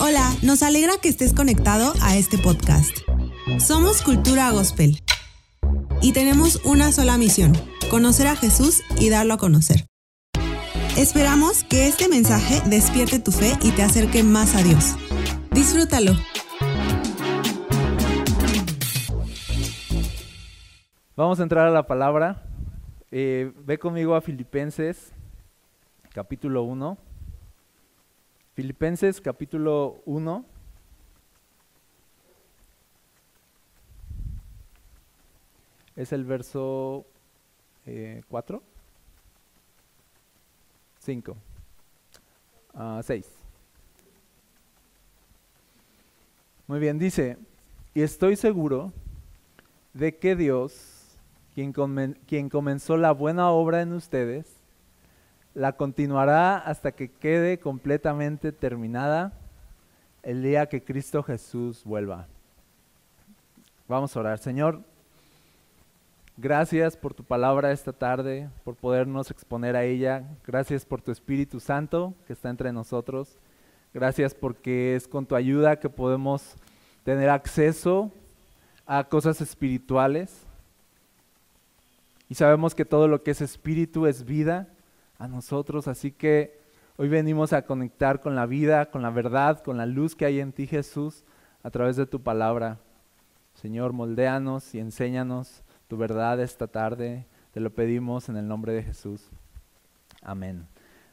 Hola, nos alegra que estés conectado a este podcast. Somos Cultura Gospel y tenemos una sola misión, conocer a Jesús y darlo a conocer. Esperamos que este mensaje despierte tu fe y te acerque más a Dios. Disfrútalo. Vamos a entrar a la palabra. Eh, ve conmigo a Filipenses, capítulo 1. Filipenses, capítulo 1. Es el verso 4, 5, 6. Muy bien, dice, y estoy seguro de que Dios, quien, quien comenzó la buena obra en ustedes, la continuará hasta que quede completamente terminada el día que Cristo Jesús vuelva. Vamos a orar. Señor, gracias por tu palabra esta tarde, por podernos exponer a ella. Gracias por tu Espíritu Santo que está entre nosotros. Gracias porque es con tu ayuda que podemos tener acceso a cosas espirituales. Y sabemos que todo lo que es espíritu es vida a nosotros, así que hoy venimos a conectar con la vida, con la verdad, con la luz que hay en ti Jesús a través de tu palabra. Señor, moldéanos y enséñanos tu verdad esta tarde. Te lo pedimos en el nombre de Jesús. Amén.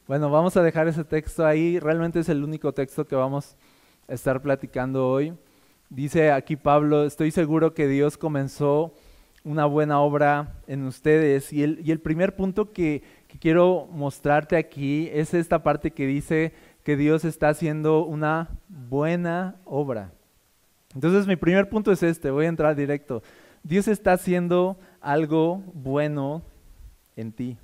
Bueno, vamos a dejar ese texto ahí. Realmente es el único texto que vamos a estar platicando hoy. Dice aquí Pablo, estoy seguro que Dios comenzó una buena obra en ustedes. Y el, y el primer punto que, quiero mostrarte aquí es esta parte que dice que Dios está haciendo una buena obra. Entonces mi primer punto es este, voy a entrar directo. Dios está haciendo algo bueno en ti.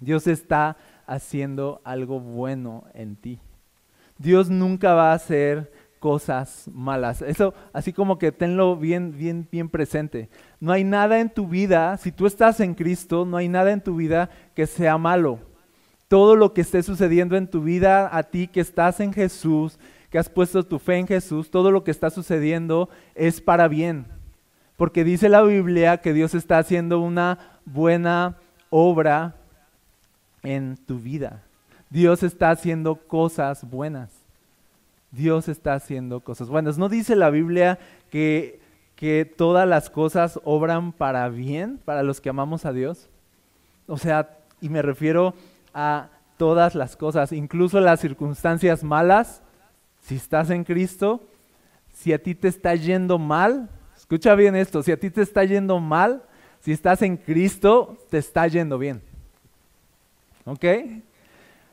Dios está haciendo algo bueno en ti. Dios nunca va a hacer cosas malas. Eso así como que tenlo bien, bien, bien presente. No hay nada en tu vida, si tú estás en Cristo, no hay nada en tu vida que sea malo. Todo lo que esté sucediendo en tu vida, a ti que estás en Jesús, que has puesto tu fe en Jesús, todo lo que está sucediendo es para bien. Porque dice la Biblia que Dios está haciendo una buena obra en tu vida. Dios está haciendo cosas buenas. Dios está haciendo cosas buenas. ¿No dice la Biblia que, que todas las cosas obran para bien, para los que amamos a Dios? O sea, y me refiero a todas las cosas, incluso las circunstancias malas, si estás en Cristo, si a ti te está yendo mal, escucha bien esto, si a ti te está yendo mal, si estás en Cristo, te está yendo bien. ¿Ok?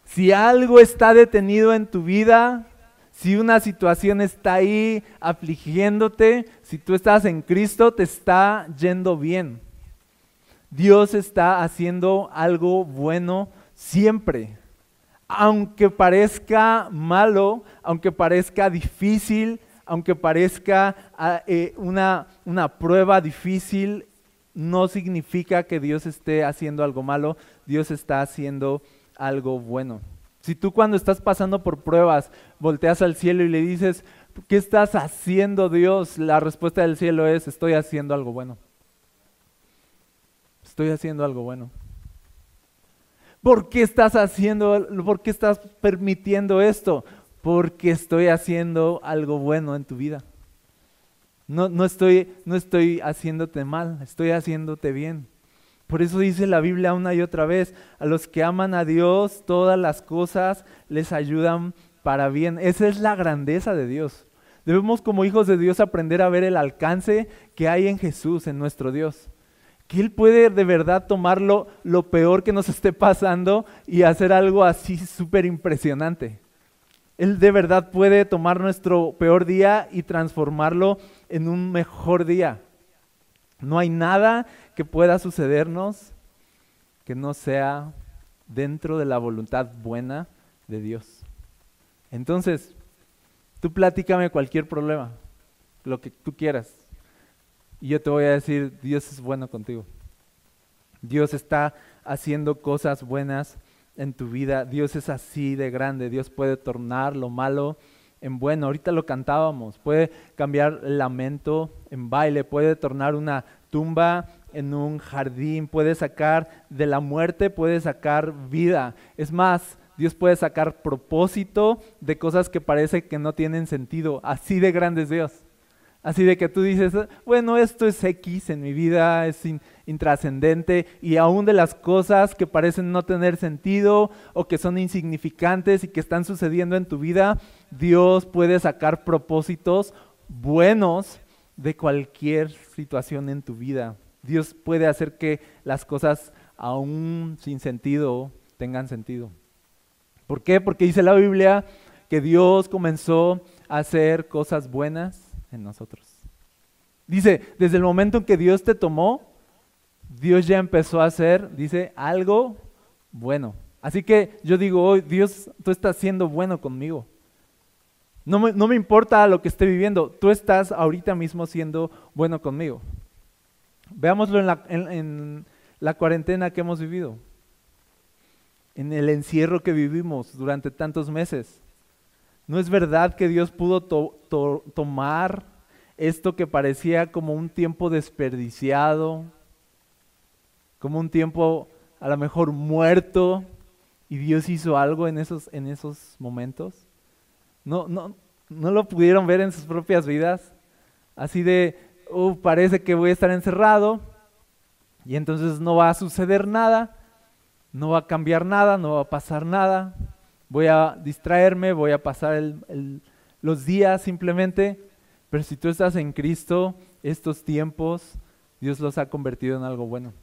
Si algo está detenido en tu vida, si una situación está ahí afligiéndote, si tú estás en Cristo, te está yendo bien. Dios está haciendo algo bueno siempre. Aunque parezca malo, aunque parezca difícil, aunque parezca ah, eh, una, una prueba difícil, no significa que Dios esté haciendo algo malo, Dios está haciendo algo bueno. Si tú cuando estás pasando por pruebas volteas al cielo y le dices, ¿qué estás haciendo Dios? La respuesta del cielo es, estoy haciendo algo bueno. Estoy haciendo algo bueno. ¿Por qué estás haciendo, por qué estás permitiendo esto? Porque estoy haciendo algo bueno en tu vida. No, no, estoy, no estoy haciéndote mal, estoy haciéndote bien. Por eso dice la Biblia una y otra vez, a los que aman a Dios, todas las cosas les ayudan para bien. Esa es la grandeza de Dios. Debemos como hijos de Dios aprender a ver el alcance que hay en Jesús, en nuestro Dios. Que Él puede de verdad tomarlo lo peor que nos esté pasando y hacer algo así súper impresionante. Él de verdad puede tomar nuestro peor día y transformarlo en un mejor día. No hay nada que pueda sucedernos que no sea dentro de la voluntad buena de Dios. Entonces, tú platícame cualquier problema, lo que tú quieras, y yo te voy a decir, Dios es bueno contigo. Dios está haciendo cosas buenas en tu vida. Dios es así de grande. Dios puede tornar lo malo en bueno. Ahorita lo cantábamos. Puede cambiar lamento en baile. Puede tornar una tumba en un jardín. Puede sacar de la muerte, puede sacar vida. Es más, Dios puede sacar propósito de cosas que parece que no tienen sentido. Así de grande es Dios. Así de que tú dices, bueno, esto es X en mi vida, es intrascendente, y aún de las cosas que parecen no tener sentido o que son insignificantes y que están sucediendo en tu vida, Dios puede sacar propósitos buenos de cualquier situación en tu vida. Dios puede hacer que las cosas aún sin sentido tengan sentido. ¿Por qué? Porque dice la Biblia que Dios comenzó a hacer cosas buenas nosotros. Dice, desde el momento en que Dios te tomó, Dios ya empezó a hacer, dice, algo bueno. Así que yo digo hoy, Dios, tú estás siendo bueno conmigo. No me, no me importa lo que esté viviendo, tú estás ahorita mismo siendo bueno conmigo. Veámoslo en la, en la cuarentena que hemos vivido, en el encierro que vivimos durante tantos meses. ¿No es verdad que Dios pudo tomar esto que parecía como un tiempo desperdiciado, como un tiempo a lo mejor muerto, y Dios hizo algo en esos, en esos momentos? ¿No, no, ¿No lo pudieron ver en sus propias vidas? Así de, uh, parece que voy a estar encerrado y entonces no va a suceder nada, no va a cambiar nada, no va a pasar nada voy a distraerme, voy a pasar los días simplemente, pero si tú estás en Cristo, estos tiempos, Dios los ha convertido en algo bueno.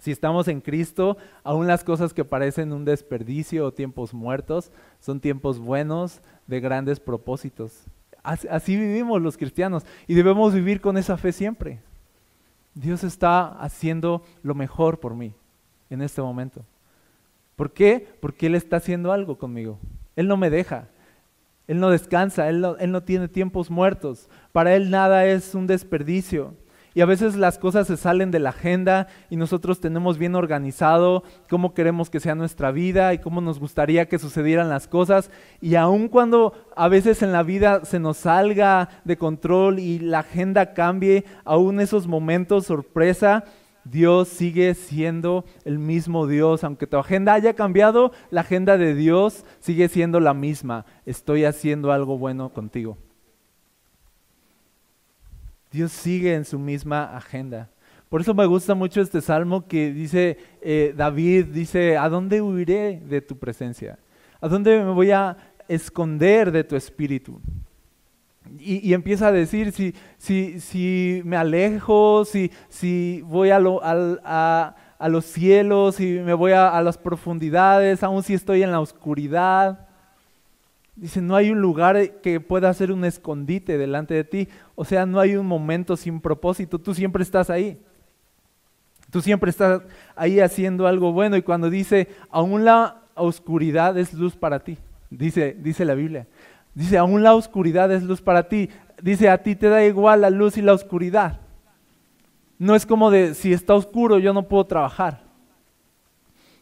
Si estamos en Cristo, aún las cosas que parecen un desperdicio o tiempos muertos, son tiempos buenos de grandes propósitos. así vivimos los cristianos y debemos vivir con esa fe siempre. Dios está haciendo lo mejor por mí en este momento. ¿Por qué? Porque Él está haciendo algo conmigo. Él no me deja. Él no descansa, él no, tiene tiempos muertos. Para Él nada es un desperdicio. Y a veces las cosas se salen de la agenda y nosotros tenemos bien organizado cómo queremos que sea nuestra vida y cómo nos gustaría que sucedieran las cosas. Y aun cuando a veces en la vida se nos salga de control y la agenda cambie, aún esos momentos sorpresa, Dios sigue siendo el mismo Dios. Aunque tu agenda haya cambiado, la agenda de Dios sigue siendo la misma. Estoy haciendo algo bueno contigo. Dios sigue en su misma agenda. Por eso me gusta mucho este salmo que dice eh, David, dice, ¿a dónde huiré de tu presencia? ¿A dónde me voy a esconder de tu espíritu? Y, empieza a decir, si, si, si me alejo, si, si voy a, a, los cielos, si me voy a, las profundidades, aun si estoy en la oscuridad. Dice, no hay un lugar que pueda ser un escondite delante de ti. O sea, no hay un momento sin propósito. Tú siempre estás ahí. Tú siempre estás ahí haciendo algo bueno. Y cuando dice, aún la oscuridad es luz para ti, dice, dice la Biblia. Dice, aún la oscuridad es luz para ti. Dice, a ti te da igual la luz y la oscuridad. No es como de, si está oscuro yo no puedo trabajar.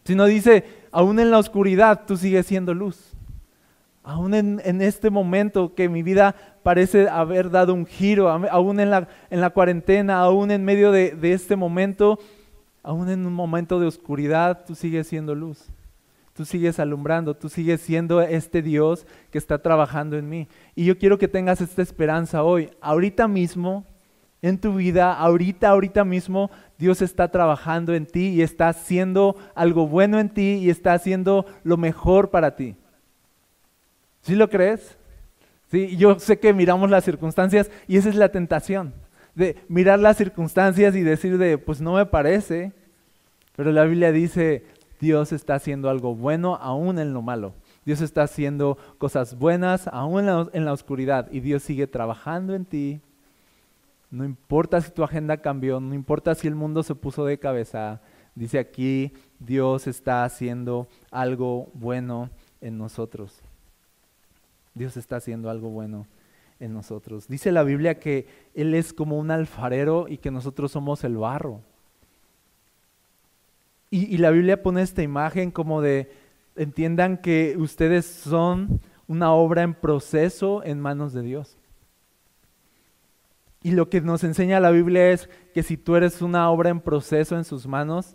Sino dice, aún en la oscuridad tú sigues siendo luz. Aún en, este momento que mi vida parece haber dado un giro, aún en la, en la cuarentena, aún en medio de, de este momento, aún en un momento de oscuridad, tú sigues siendo luz tú sigues alumbrando, tú sigues siendo este Dios que está trabajando en mí. Y yo quiero que tengas esta esperanza hoy. Ahorita mismo, en tu vida, ahorita, ahorita mismo, Dios está trabajando en ti y está haciendo algo bueno en ti y está haciendo lo mejor para ti. ¿Sí lo crees? Sí, yo sé que miramos las circunstancias y esa es la tentación, de mirar las circunstancias y decir de, pues no me parece, pero la Biblia dice, Dios está haciendo algo bueno aún en lo malo. Dios está haciendo cosas buenas aún en la, oscuridad y Dios sigue trabajando en ti. No importa si tu agenda cambió, no importa si el mundo se puso de cabeza. Dice aquí, Dios está haciendo algo bueno en nosotros. Dios está haciendo algo bueno en nosotros. Dice la Biblia que Él es como un alfarero y que nosotros somos el barro. Y, la Biblia pone esta imagen como de, entiendan que ustedes son una obra en proceso en manos de Dios. Y lo que nos enseña la Biblia es que si tú eres una obra en proceso en sus manos,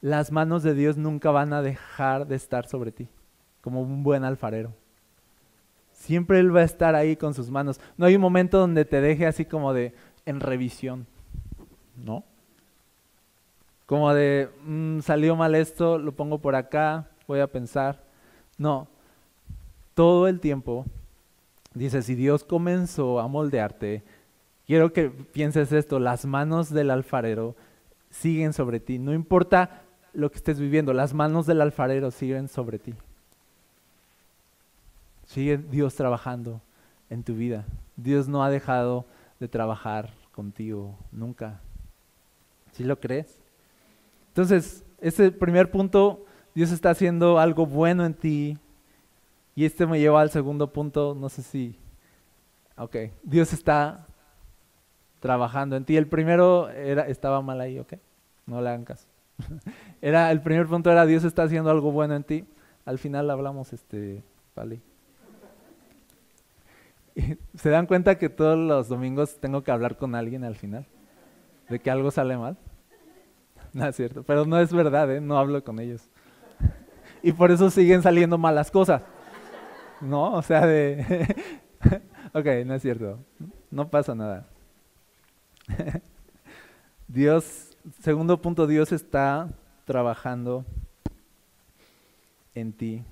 las manos de Dios nunca van a dejar de estar sobre ti, como un buen alfarero. Siempre Él va a estar ahí con sus manos. No hay un momento donde te deje así como de en revisión, ¿no? Como de, mm, salió mal esto, lo pongo por acá, voy a pensar. No, todo el tiempo, dice, si Dios comenzó a moldearte, quiero que pienses esto, las manos del alfarero siguen sobre ti. No importa lo que estés viviendo, las manos del alfarero siguen sobre ti. Sigue Dios trabajando en tu vida. Dios no ha dejado de trabajar contigo nunca. ¿Sí lo crees? Entonces, ese primer punto, Dios está haciendo algo bueno en ti. Y este me lleva al segundo punto, no sé si... Ok, Dios está trabajando en ti. El primero era, estaba mal ahí, ok. No le hagan caso. Era, el primer punto era Dios está haciendo algo bueno en ti. Al final hablamos, este, vale. ¿Se dan cuenta que todos los domingos tengo que hablar con alguien al final? ¿De que algo sale mal? No es cierto, pero no es verdad, ¿eh? no hablo con ellos. Y por eso siguen saliendo malas cosas. ¿No? O sea, de... ok, no es cierto. No pasa nada. Dios, segundo punto, Dios está trabajando en ti.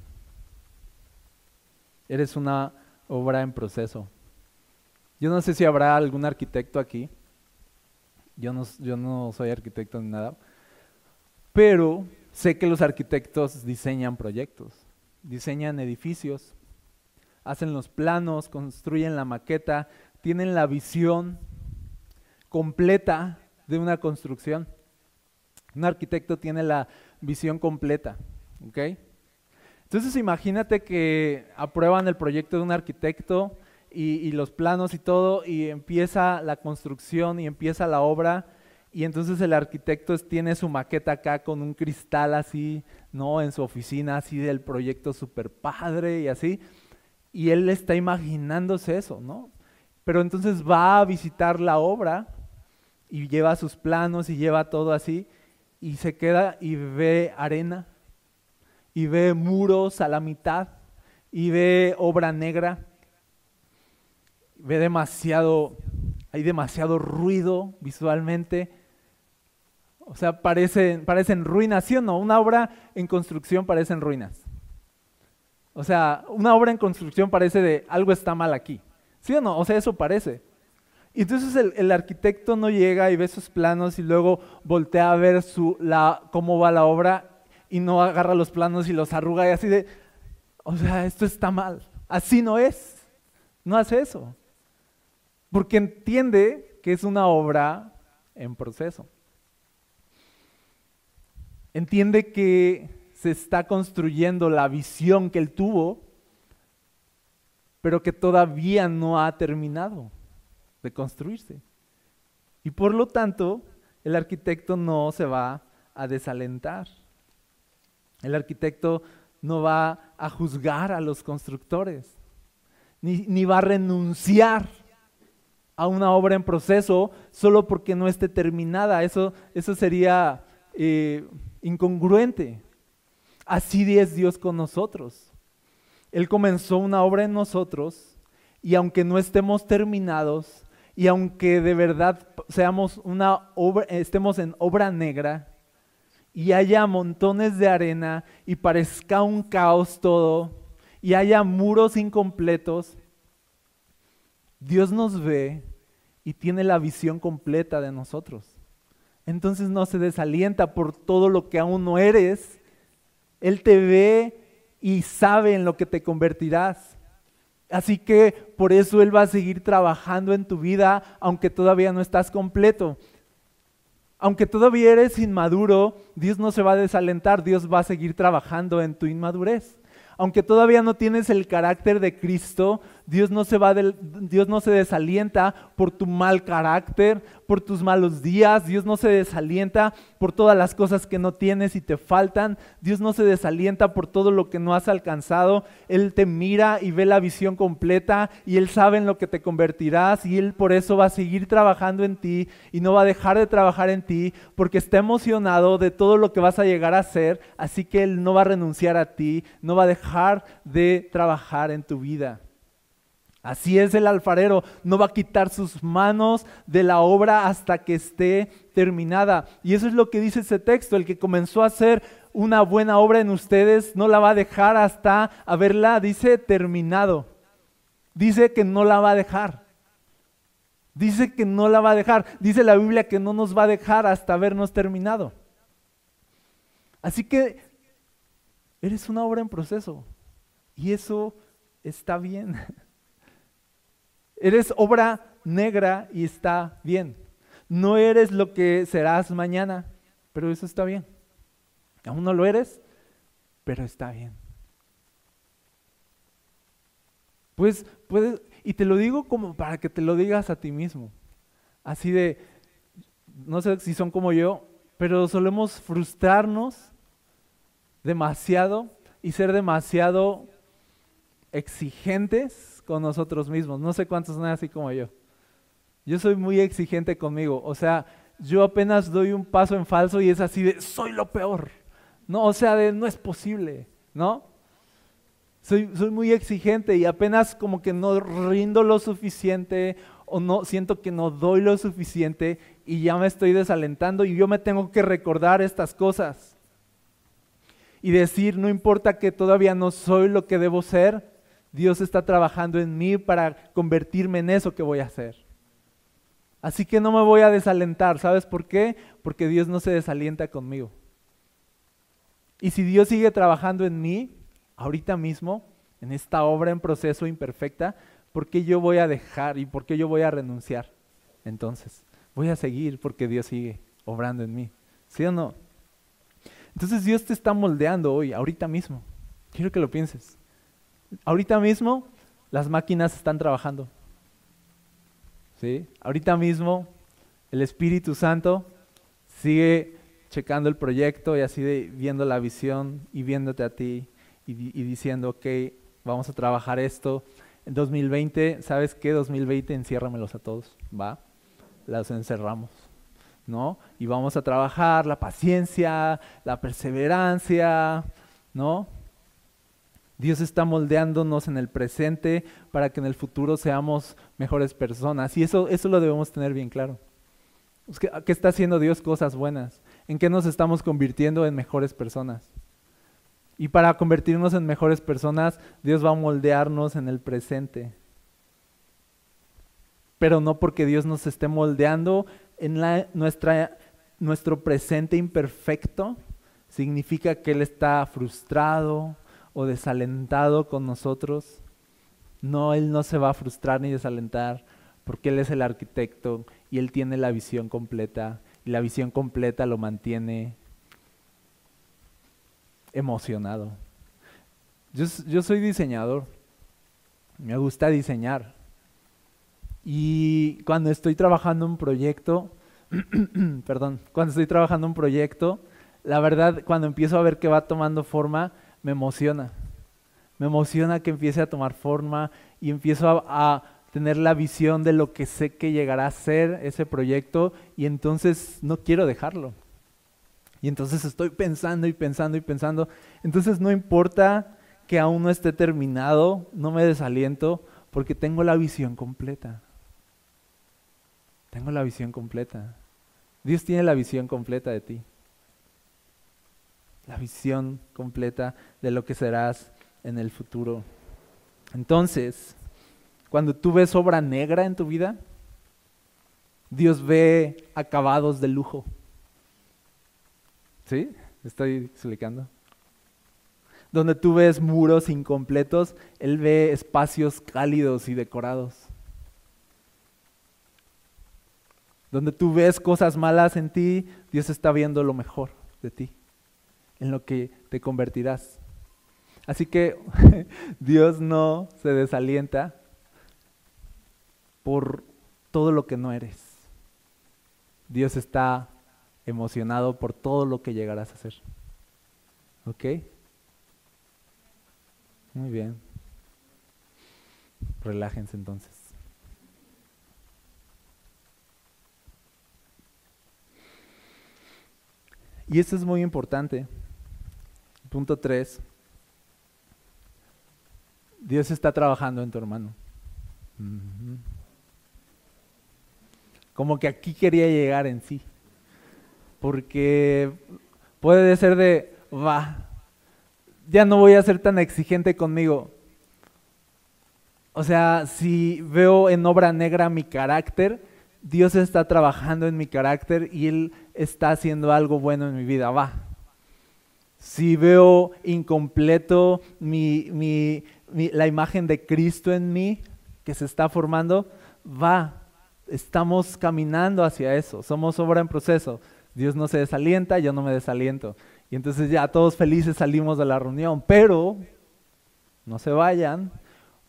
Eres una obra en proceso. Yo no sé si habrá algún arquitecto aquí. Yo no, yo no soy arquitecto ni nada. Pero sé que los arquitectos diseñan proyectos, diseñan edificios, hacen los planos, construyen la maqueta, tienen la visión completa de una construcción. Un arquitecto tiene la visión completa, ¿ok? Entonces imagínate que aprueban el proyecto de un arquitecto y, los planos y todo, y empieza la construcción y empieza la obra, y entonces el arquitecto tiene su maqueta acá con un cristal así, ¿no? En su oficina así del proyecto super padre y así, y él está imaginándose eso, ¿no? Pero entonces va a visitar la obra y lleva sus planos y lleva todo así y se queda y ve arena y ve muros a la mitad y ve obra negra, ve demasiado, hay demasiado ruido visualmente. O sea, parecen, parecen ruinas, ¿sí o no? Una obra en construcción parece en ruinas. O sea, una obra en construcción parece de algo está mal aquí. ¿Sí o no? O sea, eso parece. Y entonces el, arquitecto no llega y ve sus planos y luego voltea a ver su, la, cómo va la obra y no agarra los planos y los arruga y así de, o sea, esto está mal. Así no es. No hace eso. Porque entiende que es una obra en proceso. Entiende que se está construyendo la visión que él tuvo, pero que todavía no ha terminado de construirse. Y por lo tanto, el arquitecto no se va a desalentar. El arquitecto no va a juzgar a los constructores, ni, va a renunciar a una obra en proceso solo porque no esté terminada. Eso, eso sería eh, incongruente. Así es Dios con nosotros. Él comenzó una obra en nosotros y aunque no estemos terminados, y aunque de verdad seamos una obra, estemos en obra negra y haya montones de arena y parezca un caos todo y haya muros incompletos, Dios nos ve y tiene la visión completa de nosotros. Entonces no se desalienta por todo lo que aún no eres. Él te ve y sabe en lo que te convertirás. Así que por eso Él va a seguir trabajando en tu vida, aunque todavía no estás completo. Aunque todavía eres inmaduro, Dios no se va a desalentar, Dios va a seguir trabajando en tu inmadurez. Aunque todavía no tienes el carácter de Cristo, Dios no se va Dios no se desalienta por tu mal carácter, por tus malos días, Dios no se desalienta por todas las cosas que no tienes y te faltan, Dios no se desalienta por todo lo que no has alcanzado, Él te mira y ve la visión completa y Él sabe en lo que te convertirás y Él por eso va a seguir trabajando en ti y no va a dejar de trabajar en ti porque está emocionado de todo lo que vas a llegar a ser, así que Él no va a renunciar a ti, no va a dejar de trabajar en tu vida. Así es el alfarero, no va a quitar sus manos de la obra hasta que esté terminada. Y eso es lo que dice ese texto, el que comenzó a hacer una buena obra en ustedes no la va a dejar hasta haberla, dice, terminado. Dice que no la va a dejar. Dice que no la va a dejar. Dice la Biblia que no nos va a dejar hasta habernos terminado. Así que eres una obra en proceso. Y eso está bien. Eres obra negra y está bien. No eres lo que serás mañana, pero eso está bien. Aún no lo eres, pero está bien. Pues puedes, y te lo digo como para que te lo digas a ti mismo. Así de, no sé si son como yo, pero solemos frustrarnos demasiado y ser demasiado exigentes con nosotros mismos. No sé cuántos son así como yo. Yo soy muy exigente conmigo. O sea, yo apenas doy un paso en falso y es así de, soy lo peor. No, o sea, de, no es posible, ¿no? Soy, soy muy exigente y apenas como que no rindo lo suficiente o no siento que no doy lo suficiente y ya me estoy desalentando y yo me tengo que recordar estas cosas y decir, no importa que todavía no soy lo que debo ser, Dios está trabajando en mí para convertirme en eso que voy a hacer. Así que no me voy a desalentar. ¿Sabes por qué? Porque Dios no se desalienta conmigo. Y si Dios sigue trabajando en mí, ahorita mismo, en esta obra en proceso imperfecta, ¿por qué yo voy a dejar y por qué yo voy a renunciar? Entonces, voy a seguir porque Dios sigue obrando en mí. ¿Sí o no? Entonces Dios te está moldeando hoy, ahorita mismo. Quiero que lo pienses. Ahorita mismo las máquinas están trabajando. ¿Sí? Ahorita mismo el Espíritu Santo sigue checando el proyecto y así viendo la visión y viéndote a ti y, y, diciendo, ok, vamos a trabajar esto. En 2020, ¿sabes qué? 2020 enciérramelos a todos, ¿va? Las encerramos, ¿no? Y vamos a trabajar la paciencia, la perseverancia, ¿no? Dios está moldeándonos en el presente para que en el futuro seamos mejores personas. Y eso, eso lo debemos tener bien claro. ¿Qué está haciendo Dios cosas buenas? ¿En qué nos estamos convirtiendo en mejores personas? Y para convertirnos en mejores personas, Dios va a moldearnos en el presente. Pero no porque Dios nos esté moldeando en la, nuestra, nuestro presente imperfecto, significa que Él está frustrado, o desalentado con nosotros, no, Él no se va a frustrar ni desalentar porque Él es el arquitecto y Él tiene la visión completa y la visión completa lo mantiene emocionado. Yo, soy diseñador, me gusta diseñar y cuando estoy trabajando un proyecto, perdón, cuando estoy trabajando un proyecto, la verdad, cuando empiezo a ver que va tomando forma, me emociona. Me emociona que empiece a tomar forma y empiezo a, tener la visión de lo que sé que llegará a ser ese proyecto y entonces no quiero dejarlo. Y entonces estoy pensando y pensando y pensando. Entonces no importa que aún no esté terminado, no me desaliento porque tengo la visión completa. Tengo la visión completa. Dios tiene la visión completa de ti la visión completa de lo que serás en el futuro. Entonces, cuando tú ves obra negra en tu vida, Dios ve acabados de lujo. ¿Sí? ¿Estoy explicando? Donde tú ves muros incompletos, Él ve espacios cálidos y decorados. Donde tú ves cosas malas en ti, Dios está viendo lo mejor de ti en lo que te convertirás. Así que Dios no se desalienta por todo lo que no eres. Dios está emocionado por todo lo que llegarás a hacer. ¿Ok? Muy bien. Relájense entonces. Y esto es muy importante. Punto 3. Dios está trabajando en tu hermano. Como que aquí quería llegar en sí. Porque puede ser de, va, ya no voy a ser tan exigente conmigo. O sea, si veo en obra negra mi carácter, Dios está trabajando en mi carácter y Él está haciendo algo bueno en mi vida. Va. Si veo incompleto la imagen de Cristo en mí, que se está formando, va. Estamos caminando hacia eso. Somos obra en proceso. Dios no se desalienta, yo no me desaliento. Y entonces ya todos felices salimos de la reunión. Pero no se vayan,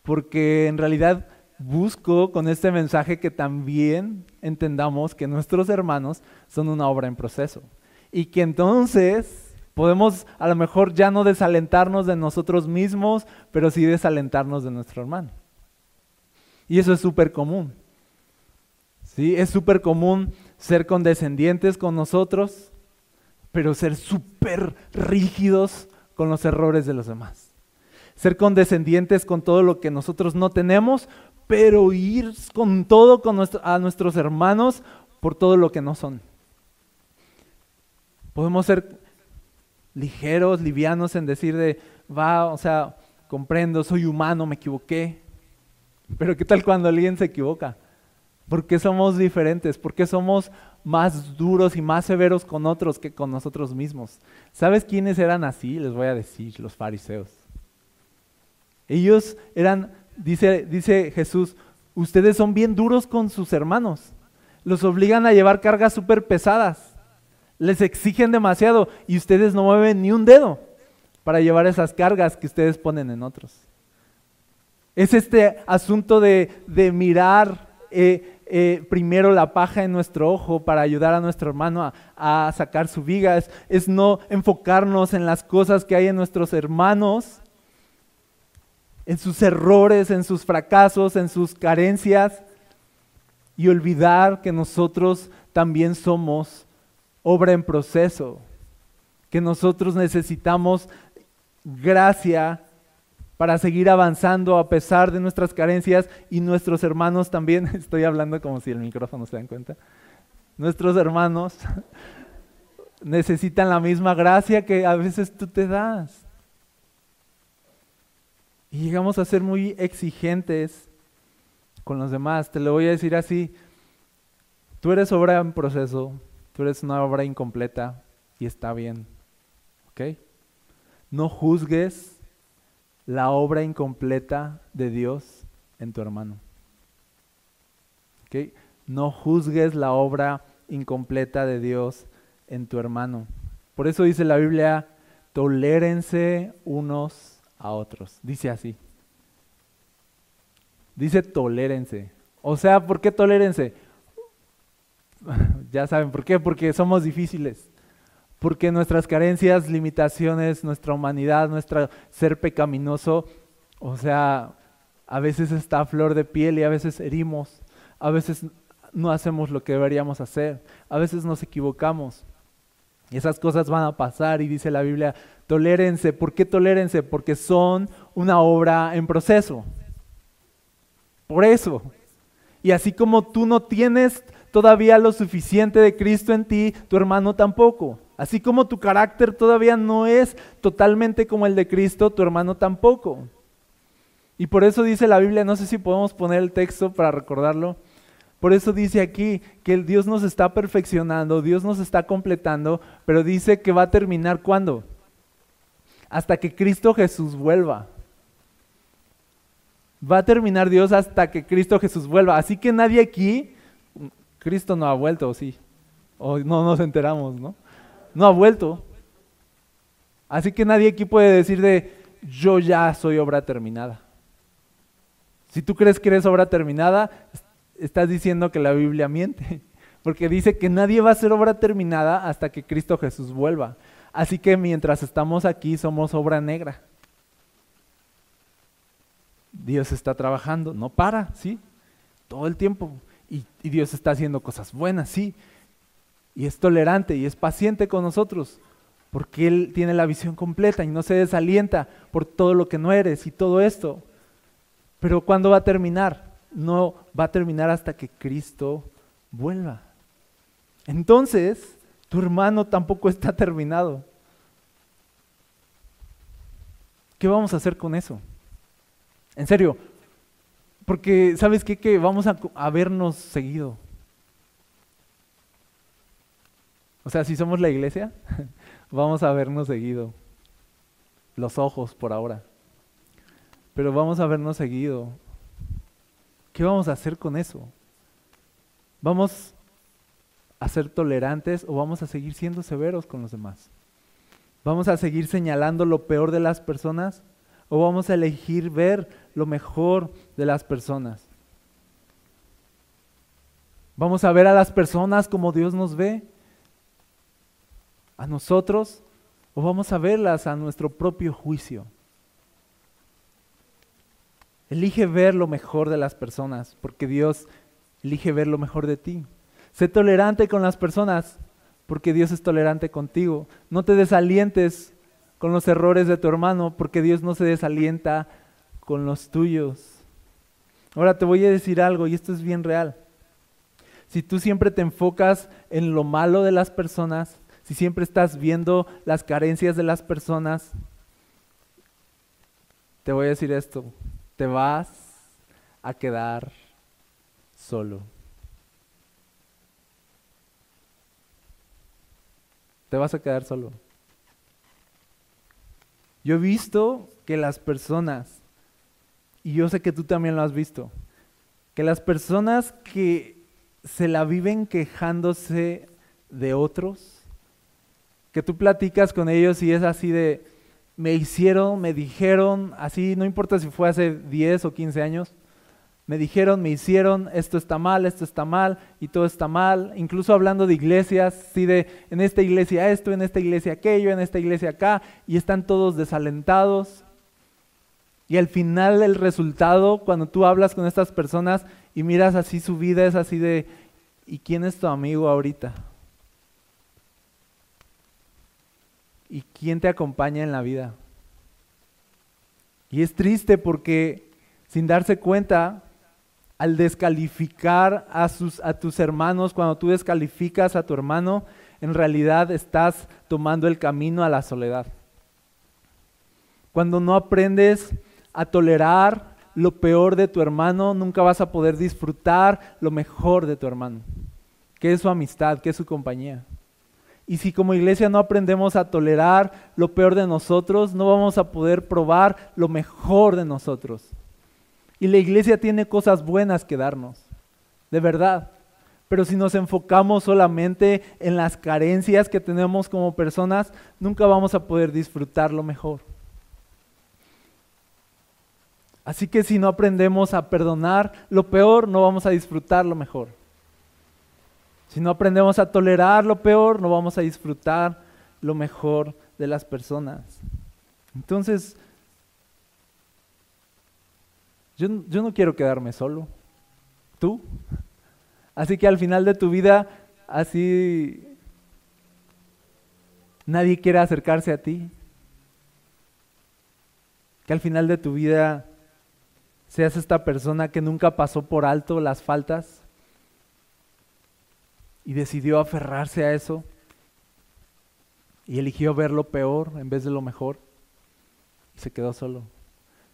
porque en realidad busco con este mensaje que también entendamos que nuestros hermanos son una obra en proceso y que entonces podemos a lo mejor ya no desalentarnos de nosotros mismos, pero sí desalentarnos de nuestro hermano. Y eso es súper común. ¿sí? Es súper común ser condescendientes con nosotros, pero ser súper rígidos con los errores de los demás. Ser condescendientes con todo lo que nosotros no tenemos, pero ir con todo con a nuestros hermanos por todo lo que no son. Podemos ser ligeros, livianos en decir de, va, o sea, comprendo, soy humano, me equivoqué. Pero ¿qué tal cuando alguien se equivoca? ¿Por qué somos diferentes? ¿Por qué somos más duros y más severos con otros que con nosotros mismos? ¿Sabes quiénes eran así? Les voy a decir, los fariseos. Ellos eran dice, dice Jesús, ustedes son bien duros con sus hermanos. Los obligan a llevar cargas súper pesadas. Les exigen demasiado y ustedes no mueven ni un dedo para llevar esas cargas que ustedes ponen en otros. Es este asunto de, mirar eh, eh, primero la paja en nuestro ojo para ayudar a nuestro hermano a, sacar su viga. es no enfocarnos en las cosas que hay en nuestros hermanos en sus errores, en sus fracasos, en sus carencias y olvidar que nosotros también somos obra en proceso, que nosotros necesitamos gracia para seguir avanzando a pesar de nuestras carencias y nuestros hermanos también, estoy hablando como si el micrófono se dan cuenta, nuestros hermanos necesitan la misma gracia que a veces tú te das. Y llegamos a ser muy exigentes con los demás. Te lo voy a decir así. Tú eres obra en proceso, tú eres una obra incompleta y está bien. ¿Ok? No juzgues la obra incompleta de Dios en tu hermano. ¿Ok? No juzgues la obra incompleta de Dios en tu hermano. Por eso dice la Biblia, tolérense unos a otros. Dice así. Dice tolérense. O sea, ¿por qué tolérense? ya saben por qué, porque somos difíciles. Porque nuestras carencias, limitaciones, nuestra humanidad, nuestro ser pecaminoso, o sea, a veces está a flor de piel y a veces herimos, a veces no hacemos lo que deberíamos hacer, a veces nos equivocamos. Y esas cosas van a pasar y dice la Biblia, tolérense. ¿Por qué tolérense? Porque son una obra en proceso. Por eso. Y así como tú no tienes todavía lo suficiente de Cristo en ti, tu hermano tampoco. Así como tu carácter todavía no es totalmente como el de Cristo, tu hermano tampoco. Y por eso dice la Biblia, no sé si podemos poner el texto para recordarlo, por eso dice aquí que Dios nos está perfeccionando, Dios nos está completando, pero dice que va a terminar cuándo? Hasta que Cristo Jesús vuelva. Va a terminar Dios hasta que Cristo Jesús vuelva. Así que nadie aquí, Cristo no ha vuelto, ¿o sí? O no nos enteramos, ¿no? No ha vuelto. Así que nadie aquí puede decir de, yo ya soy obra terminada. Si tú crees que eres obra terminada, estás diciendo que la Biblia miente, porque dice que nadie va a hacer obra terminada hasta que Cristo Jesús vuelva. Así que mientras estamos aquí somos obra negra. Dios está trabajando, no para, ¿sí? Todo el tiempo. Y, Dios está haciendo cosas buenas, sí. Y es tolerante y es paciente con nosotros, porque Él tiene la visión completa y no se desalienta por todo lo que no eres y todo esto. Pero ¿cuándo va a terminar? No va a terminar hasta que Cristo vuelva. Entonces, tu hermano tampoco está terminado. ¿Qué vamos a hacer con eso? En serio, porque ¿sabes qué? Que vamos a, vernos seguido. O sea, si somos la iglesia, vamos a vernos seguido. Los ojos por ahora. Pero vamos a vernos seguido. ¿Qué vamos a hacer con eso? ¿Vamos a ser tolerantes o vamos a seguir siendo severos con los demás? ¿Vamos a seguir señalando lo peor de las personas o vamos a elegir ver lo mejor de las personas? ¿Vamos a ver a las personas como Dios nos ve? ¿A nosotros? ¿O vamos a verlas a nuestro propio juicio? Elige ver lo mejor de las personas, porque Dios elige ver lo mejor de ti. Sé tolerante con las personas, porque Dios es tolerante contigo. No te desalientes con los errores de tu hermano, porque Dios no se desalienta con los tuyos. Ahora te voy a decir algo, y esto es bien real. Si tú siempre te enfocas en lo malo de las personas, si siempre estás viendo las carencias de las personas, te voy a decir esto, te vas a quedar solo. Te vas a quedar solo. Yo he visto que las personas, y yo sé que tú también lo has visto, que las personas que se la viven quejándose de otros, que tú platicas con ellos y es así de, me hicieron, me dijeron, así, no importa si fue hace 10 o 15 años, me dijeron, me hicieron, esto está mal, esto está mal y todo está mal. Incluso hablando de iglesias, sí, de en esta iglesia esto, en esta iglesia aquello, en esta iglesia acá, y están todos desalentados. Y al final el resultado, cuando tú hablas con estas personas y miras así su vida, es así de, ¿y quién es tu amigo ahorita? y quién te acompaña en la vida. Y es triste porque sin darse cuenta, al descalificar a, sus, a tus hermanos, cuando tú descalificas a tu hermano, en realidad estás tomando el camino a la soledad. Cuando no aprendes a tolerar lo peor de tu hermano, nunca vas a poder disfrutar lo mejor de tu hermano, que es su amistad, que es su compañía. Y si como iglesia no aprendemos a tolerar lo peor de nosotros, no vamos a poder probar lo mejor de nosotros. Y la iglesia tiene cosas buenas que darnos, de verdad. Pero si nos enfocamos solamente en las carencias que tenemos como personas, nunca vamos a poder disfrutar lo mejor. Así que si no aprendemos a perdonar lo peor, no vamos a disfrutar lo mejor. Si no aprendemos a tolerar lo peor, no vamos a disfrutar lo mejor de las personas. Entonces, yo, yo, no quiero quedarme solo. ¿Tú? Así que al final de tu vida, así nadie quiere acercarse a ti. Que al final de tu vida seas esta persona que nunca pasó por alto las faltas y decidió aferrarse a eso y eligió ver lo peor en vez de lo mejor y se quedó solo.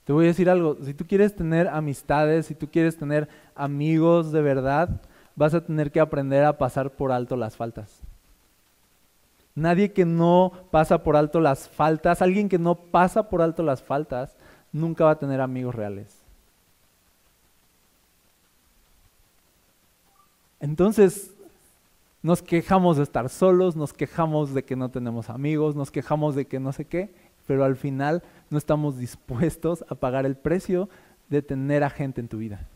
Te voy a decir algo, si tú quieres tener amistades, si tú quieres tener amigos de verdad, vas a tener que aprender a pasar por alto las faltas. Nadie que no pasa por alto las faltas, alguien que no pasa por alto las faltas, nunca va a tener amigos reales. Entonces, nos quejamos de estar solos, nos quejamos de que no tenemos amigos, nos quejamos de que no sé qué, pero al final no estamos dispuestos a pagar el precio de tener a gente en tu vida.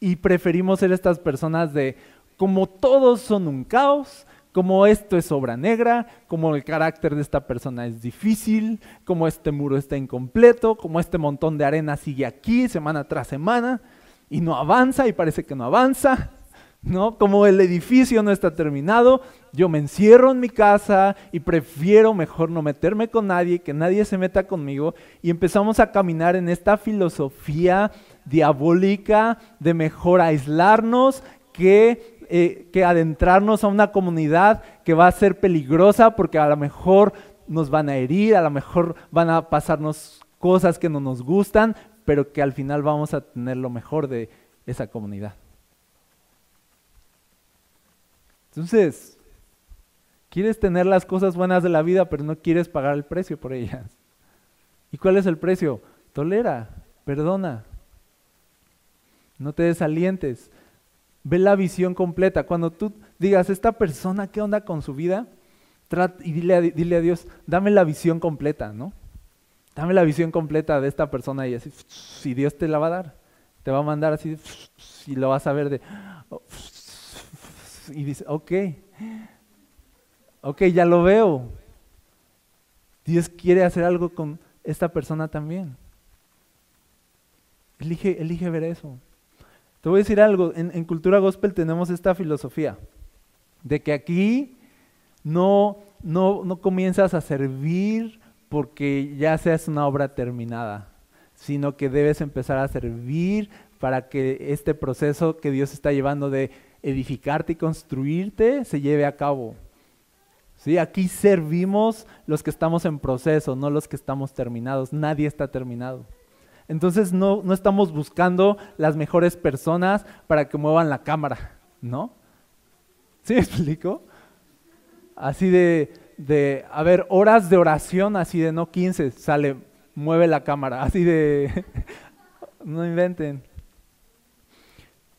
Y preferimos ser estas personas de, como todos son un caos, como esto es obra negra, como el carácter de esta persona es difícil, como este muro está incompleto, como este montón de arena sigue aquí semana tras semana y no avanza y parece que no avanza. ¿No? Como el edificio no está terminado, yo me encierro en mi casa y prefiero mejor no meterme con nadie, que nadie se meta conmigo y empezamos a caminar en esta filosofía diabólica de mejor aislarnos que, eh, que adentrarnos a una comunidad que va a ser peligrosa porque a lo mejor nos van a herir, a lo mejor van a pasarnos cosas que no nos gustan, pero que al final vamos a tener lo mejor de esa comunidad. Entonces, quieres tener las cosas buenas de la vida, pero no quieres pagar el precio por ellas. ¿Y cuál es el precio? Tolera, perdona. No te desalientes. Ve la visión completa. Cuando tú digas, esta persona, ¿qué onda con su vida? y dile a, dile a Dios, dame la visión completa, ¿no? Dame la visión completa de esta persona y así, si Dios te la va a dar, te va a mandar así, y lo vas a ver de, y dice, ok, ok, ya lo veo. Dios quiere hacer algo con esta persona también. Elige, elige ver eso. Te voy a decir algo, en, en Cultura Gospel tenemos esta filosofía de que aquí no, no, no comienzas a servir porque ya seas una obra terminada, sino que debes empezar a servir para que este proceso que Dios está llevando de edificarte y construirte se lleve a cabo. ¿Sí? Aquí servimos los que estamos en proceso, no los que estamos terminados. Nadie está terminado. Entonces no, no estamos buscando las mejores personas para que muevan la cámara, ¿no? ¿Sí me explico? Así de, de, a ver, horas de oración, así de no 15, sale, mueve la cámara, así de, no inventen.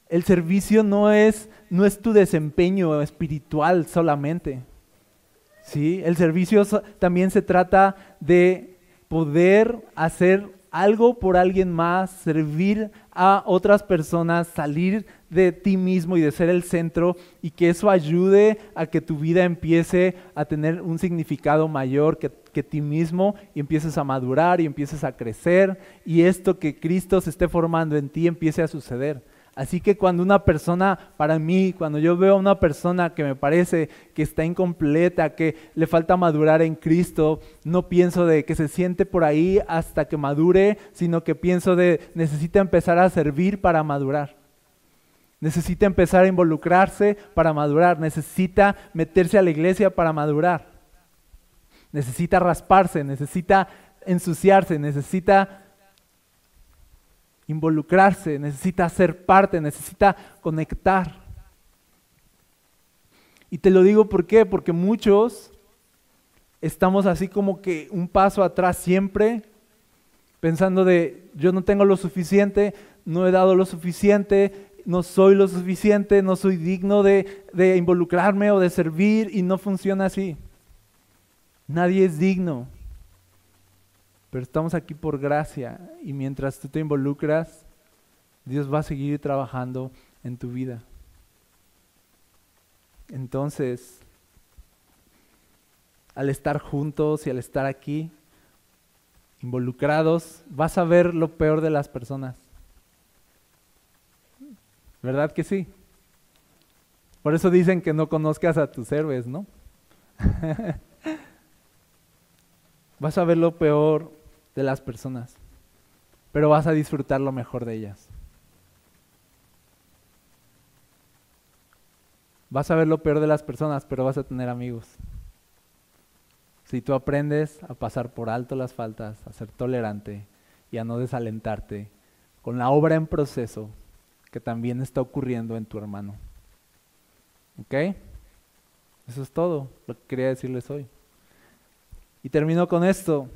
El servicio no es, no es tu desempeño espiritual solamente. ¿sí? El servicio también se trata de poder hacer algo por alguien más, servir a otras personas, salir de ti mismo y de ser el centro y que eso ayude a que tu vida empiece a tener un significado mayor que, que ti mismo y empieces a madurar y empieces a crecer y esto que Cristo se esté formando en ti empiece a suceder. Así que cuando una persona, para mí, cuando yo veo a una persona que me parece que está incompleta, que le falta madurar en Cristo, no pienso de que se siente por ahí hasta que madure, sino que pienso de necesita empezar a servir para madurar. Necesita empezar a involucrarse para madurar. Necesita meterse a la iglesia para madurar. Necesita rasparse, necesita ensuciarse, necesita involucrarse, necesita ser parte, necesita conectar. Y te lo digo por qué, porque muchos estamos así como que un paso atrás siempre, pensando de yo no tengo lo suficiente, no he dado lo suficiente, no soy lo suficiente, no soy digno de, de involucrarme o de servir y no funciona así. Nadie es digno. Pero estamos aquí por gracia y mientras tú te involucras, Dios va a seguir trabajando en tu vida. Entonces, al estar juntos y al estar aquí, involucrados, vas a ver lo peor de las personas. ¿Verdad que sí? Por eso dicen que no conozcas a tus héroes, ¿no? vas a ver lo peor de las personas, pero vas a disfrutar lo mejor de ellas. Vas a ver lo peor de las personas, pero vas a tener amigos. Si tú aprendes a pasar por alto las faltas, a ser tolerante y a no desalentarte con la obra en proceso que también está ocurriendo en tu hermano. ¿Ok? Eso es todo lo que quería decirles hoy. Y termino con esto.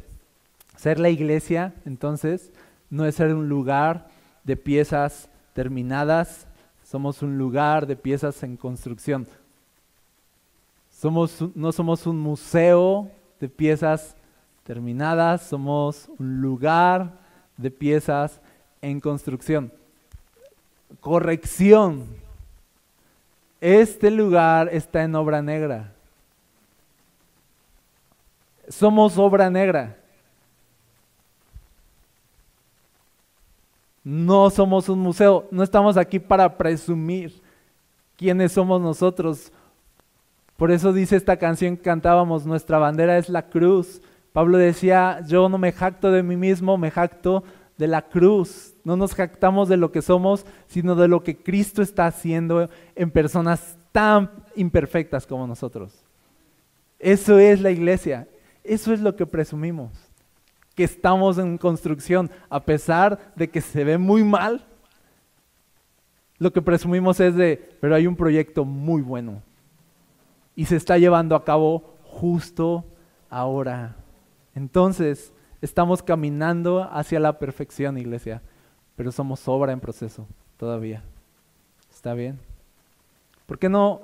Ser la iglesia, entonces, no es ser un lugar de piezas terminadas, somos un lugar de piezas en construcción. Somos, no somos un museo de piezas terminadas, somos un lugar de piezas en construcción. corrección. Este lugar está en obra negra. Somos obra negra. No somos un museo, no estamos aquí para presumir quiénes somos nosotros. Por eso dice esta canción que cantábamos, nuestra bandera es la cruz. Pablo decía, yo no me jacto de mí mismo, me jacto de la cruz. No nos jactamos de lo que somos, sino de lo que Cristo está haciendo en personas tan imperfectas como nosotros. Eso es la iglesia, eso es lo que presumimos que estamos en construcción, a pesar de que se ve muy mal, lo que presumimos es de, pero hay un proyecto muy bueno y se está llevando a cabo justo ahora. Entonces, estamos caminando hacia la perfección, iglesia, pero somos obra en proceso todavía. ¿Está bien? ¿Por qué no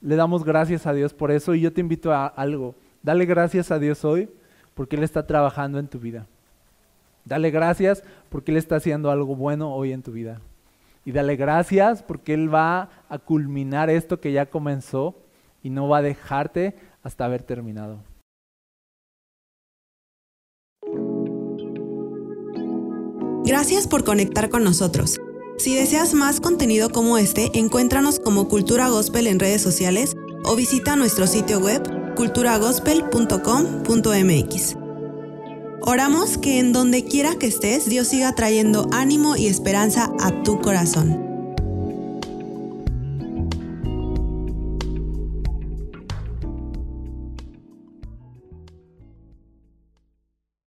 le damos gracias a Dios por eso? Y yo te invito a algo. Dale gracias a Dios hoy porque Él está trabajando en tu vida. Dale gracias porque Él está haciendo algo bueno hoy en tu vida. Y dale gracias porque Él va a culminar esto que ya comenzó y no va a dejarte hasta haber terminado. Gracias por conectar con nosotros. Si deseas más contenido como este, encuéntranos como Cultura Gospel en redes sociales o visita nuestro sitio web culturagospel.com.mx. Oramos que en donde quiera que estés, Dios siga trayendo ánimo y esperanza a tu corazón.